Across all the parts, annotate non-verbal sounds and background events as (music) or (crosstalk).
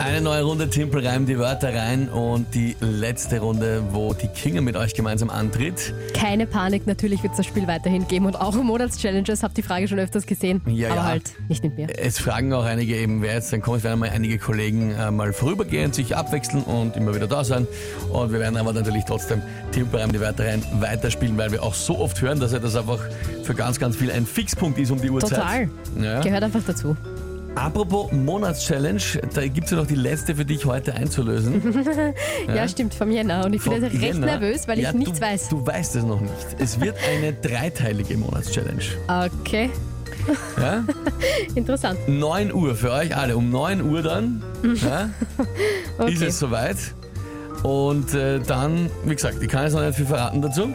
Eine neue Runde Timpel reimt die Wörter rein und die letzte Runde, wo die Kinga mit euch gemeinsam antritt. Keine Panik, natürlich wird es das Spiel weiterhin geben und auch Monatschallenges, habt die Frage schon öfters gesehen, Ja, aber ja. halt nicht mit mir. Es fragen auch einige eben, wer jetzt dann kommt. Es werden mal einige Kollegen äh, mal vorübergehend sich abwechseln und immer wieder da sein. Und wir werden aber natürlich trotzdem Timpel reimt die Wörter rein weiterspielen, weil wir auch so oft hören, dass ja das einfach für ganz, ganz viel ein Fixpunkt ist um die Uhrzeit. Total. Ja. Gehört einfach dazu. Apropos Monatschallenge, da gibt es ja noch die letzte für dich heute einzulösen. (laughs) Ja, stimmt, vom Jänner. Und ich bin jetzt recht nervös, weil Ja, ich nichts du, weiß. Du weißt es noch nicht. Es wird eine (laughs) dreiteilige Monatschallenge. Okay, Ja? (laughs) interessant. 9 Uhr für euch alle. Um 9 Uhr dann ja, Okay. ist es soweit. Und äh, dann, wie gesagt, ich kann jetzt noch nicht viel verraten dazu,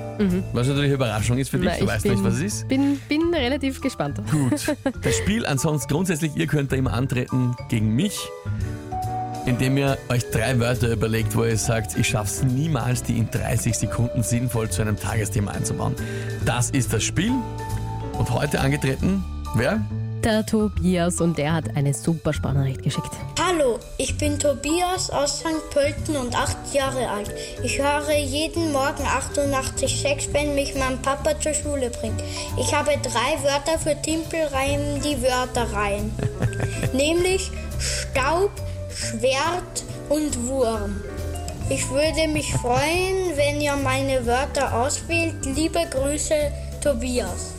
was natürlich eine Überraschung ist für dich. Mhm. Na, du ich weißt bin, nicht, was es ist. Bin, bin relativ gespannt. Gut. (laughs) Das Spiel ansonsten grundsätzlich, ihr könnt da immer antreten gegen mich, indem ihr euch drei Wörter überlegt, wo ihr sagt, ich schaff's niemals, die in 30 Sekunden sinnvoll zu einem Tagesthema einzubauen. Das ist das Spiel. Und heute angetreten, wer? Der Tobias und der hat eine super Sprachnachricht geschickt. Hallo, ich bin Tobias aus St. Pölten und acht Jahre alt. Ich höre jeden Morgen 88,6, wenn mich mein Papa zur Schule bringt. Ich habe drei Wörter für Timpelreim die Wörter rein. (laughs) Nämlich Staub, Schwert und Wurm. Ich würde mich freuen, wenn ihr meine Wörter auswählt. Liebe Grüße, Tobias.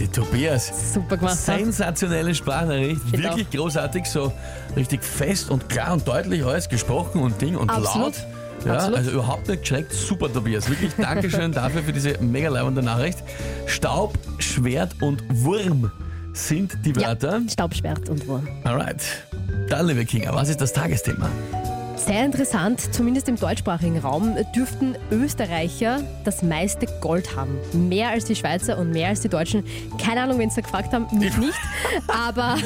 Der Tobias. Super gemacht. Sensationelle Sprachnachricht, Find wirklich großartig, so richtig fest und klar und deutlich alles gesprochen und Ding und Absolut. laut. Ja, Absolut. also überhaupt nicht geschreckt. Super, Tobias. Wirklich Dankeschön (laughs) dafür für diese mega leibende Nachricht. Staub, Schwert und Wurm sind die Wörter. Ja, Staub, Schwert und Wurm. Alright. Dann, liebe Kinga, was ist das Tagesthema? Sehr interessant, zumindest im deutschsprachigen Raum dürften Österreicher das meiste Gold haben. Mehr als die Schweizer und mehr als die Deutschen. Keine Ahnung, wenn sie da gefragt haben, mich nicht. (laughs) Aber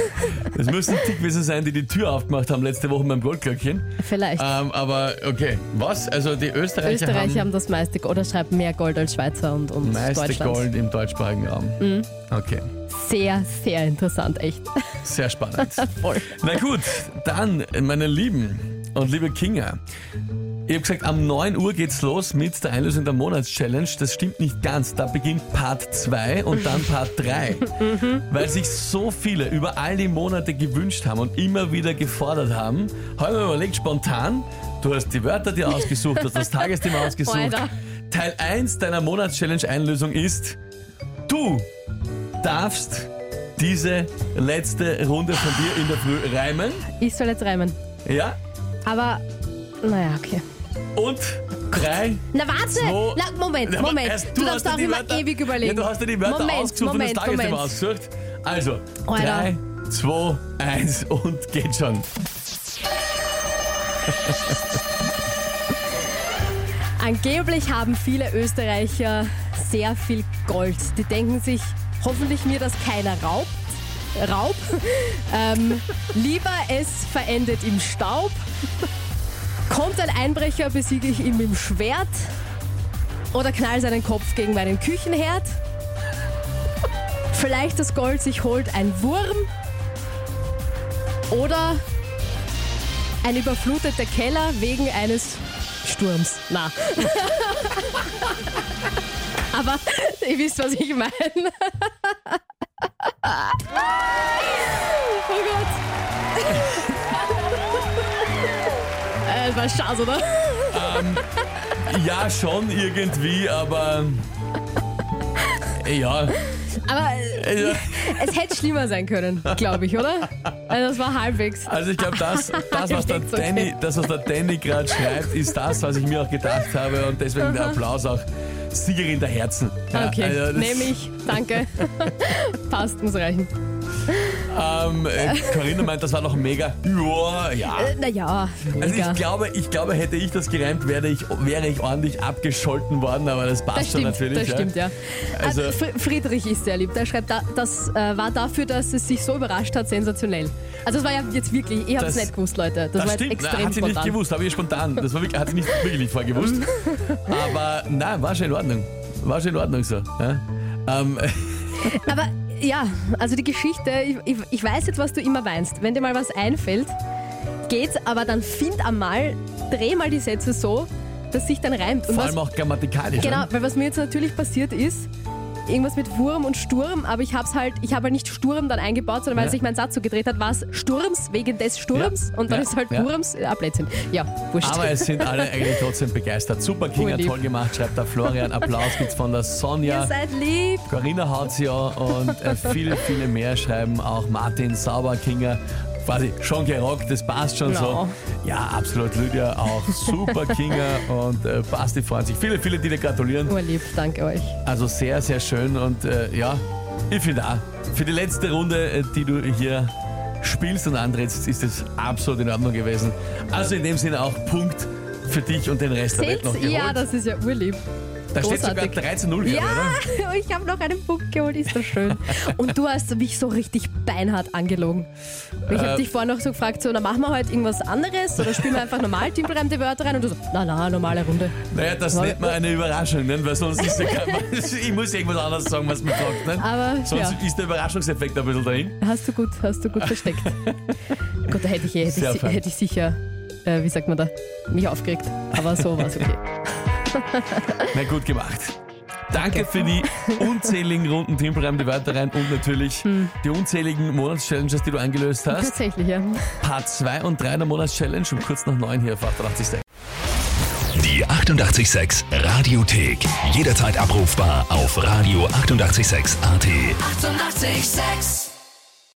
(laughs) Es müssen die gewesen sein, die die Tür aufgemacht haben letzte Woche beim Goldglöckchen. vielleicht. Ähm, aber okay, was? Also die Österreicher, Österreicher haben haben das meiste Gold, oder schreibt mehr Gold als Schweizer und, und meiste Deutschland. Gold im deutschsprachigen Raum. Mhm. Okay, Sehr, sehr interessant, echt. sehr spannend. (laughs) Voll. Na gut, dann, meine Lieben und liebe Kinga. Ich habe gesagt, am 9 Uhr geht's los mit der Einlösung der Monatschallenge. Das stimmt nicht ganz. Da beginnt Part 2 und dann Part 3. (laughs) Weil sich so viele über all die Monate gewünscht haben und immer wieder gefordert haben, habe ich mir überlegt, spontan, du hast die Wörter dir ausgesucht, du hast das (laughs) Tagesthema ausgesucht. Alter. Teil 1 deiner Monatschallenge-Einlösung ist, du darfst diese letzte Runde von dir in der Früh reimen. Ich soll jetzt reimen. Ja? Aber, naja, okay. Und drei. Na warte! zwei- Na, Moment, aber Moment. erst du hast darfst auch immer Wörter- ewig überlegen. Ja, du hast dir die Wörter Moment, ausgesucht Moment, und das Tagesthema ausgesucht. Also, Alter. drei, zwei, eins und geht schon. Angeblich haben viele Österreicher sehr viel Gold. Die denken sich, hoffentlich mir das keiner raubt. Raub. ähm, lieber es verendet im Staub. Kommt ein Einbrecher, besiege ich ihn mit dem Schwert. Oder knall seinen Kopf gegen meinen Küchenherd. Vielleicht das Gold sich holt ein Wurm. Oder ein überfluteter Keller wegen eines Sturms. Na. (laughs) Aber ihr wisst, was ich meine. Äh, war Schatz, oder? Ja, schon irgendwie, aber. Ja, Aber äh, ja. es hätte schlimmer sein können, glaube ich, oder? Also das war halbwegs. also ich glaube, das, das, was der Halbwegs okay. Danny, das, was der Danny gerade schreibt, ist das, was ich mir auch gedacht habe und deswegen der Applaus auch Siegerin der Herzen. Ja, Okay, also das- nehme ich. Danke. Passt, muss reichen. Ähm, äh, Corinna meint, das war noch mega. Ja, ja. Äh, naja, Also mega. ich glaube, ich glaube, hätte ich das gereimt, wäre ich, wäre ich ordentlich abgescholten worden, aber das passt Das schon stimmt, natürlich. das stimmt, ja. Also- Also, Fr- Friedrich ist sehr lieb. Der schreibt, da, das äh, war dafür, dass es sich so überrascht hat, sensationell. Also es war ja jetzt wirklich, ich habe es nicht gewusst, Leute. Das, Das war stimmt, extrem na, hat sie nicht spontan. gewusst, habe ich spontan. Das war wirklich, hat sie nicht wirklich nicht vorgewusst. (laughs) Aber nein, war schon in Ordnung. war schon in Ordnung so. Ja? Ähm, Aber ja, also die Geschichte, ich, ich, ich weiß jetzt, was du immer weinst. Wenn dir mal was einfällt, geht's, aber dann find einmal, dreh mal die Sätze so, dass sich dann reimt. Und vor was, allem auch grammatikalisch. genau, ne? weil was mir jetzt natürlich passiert ist, irgendwas mit Wurm und Sturm, aber ich hab's halt, ich habe halt nicht Sturm dann eingebaut, sondern weil Ja. sich mein Satz so gedreht hat, war es Sturms wegen des Sturms Ja. und dann Ja. ist halt Ja. Wurms, ja, Blödsinn. Ja, wurscht. Aber es sind alle (laughs) eigentlich trotzdem begeistert. Super Kinga, toll gemacht, schreibt der Florian. Applaus gibt's von der Sonja. Ihr seid lieb. Corinna haut's ja und äh, viele, viele mehr schreiben auch Martin Sauber Kinga. Quasi schon gerockt, das passt schon Ja. so. Ja, absolut, Lydia auch super (laughs) Kinga und äh, Basti freuen sich. Viele, viele, die dir gratulieren. Urlieb, danke euch. Also sehr, sehr schön und äh, ja, ich finde auch, für die letzte Runde, äh, die du hier spielst und antrittst, ist es absolut in Ordnung gewesen. Also in dem Sinne auch Punkt für dich und den Rest der Welt noch geholt. Ja, das ist ja urlieb. Da steht sogar großartig. 13-0, glaube ich, Ja, oder? (laughs) ich habe noch einen Punkt geholt, ist das schön. Und du hast mich so richtig beinhart angelogen. Ich habe Äh, dich vorher noch so gefragt, so, na machen wir heute irgendwas anderes oder spielen wir einfach normal timpelreimte Wörter rein und du so, na na, normale Runde. Naja, das nennt man eine Überraschung, ne? weil sonst ist ja kein, (laughs) (laughs) ich muss irgendwas anderes sagen, was man fragt. Ne? Aber Sonst ja, ist der Überraschungseffekt ein bisschen dahin. hast du gut, hast du gut versteckt. Gut, da hätte ich, eh- hätte ich, hätte ich sicher, äh, wie sagt man da, mich aufgeregt. Aber so war es okay. (laughs) Na gut gemacht. Danke für die unzähligen Runden Timpelreim, die Wörter rein und natürlich Hm. die unzähligen Monatschallenges, die du eingelöst hast. Tatsächlich, ja. Part 2 und 3 der Monatschallenge um kurz nach 9 hier auf 88. Die 886 Radiothek. Jederzeit abrufbar auf radio886.at. 886! 886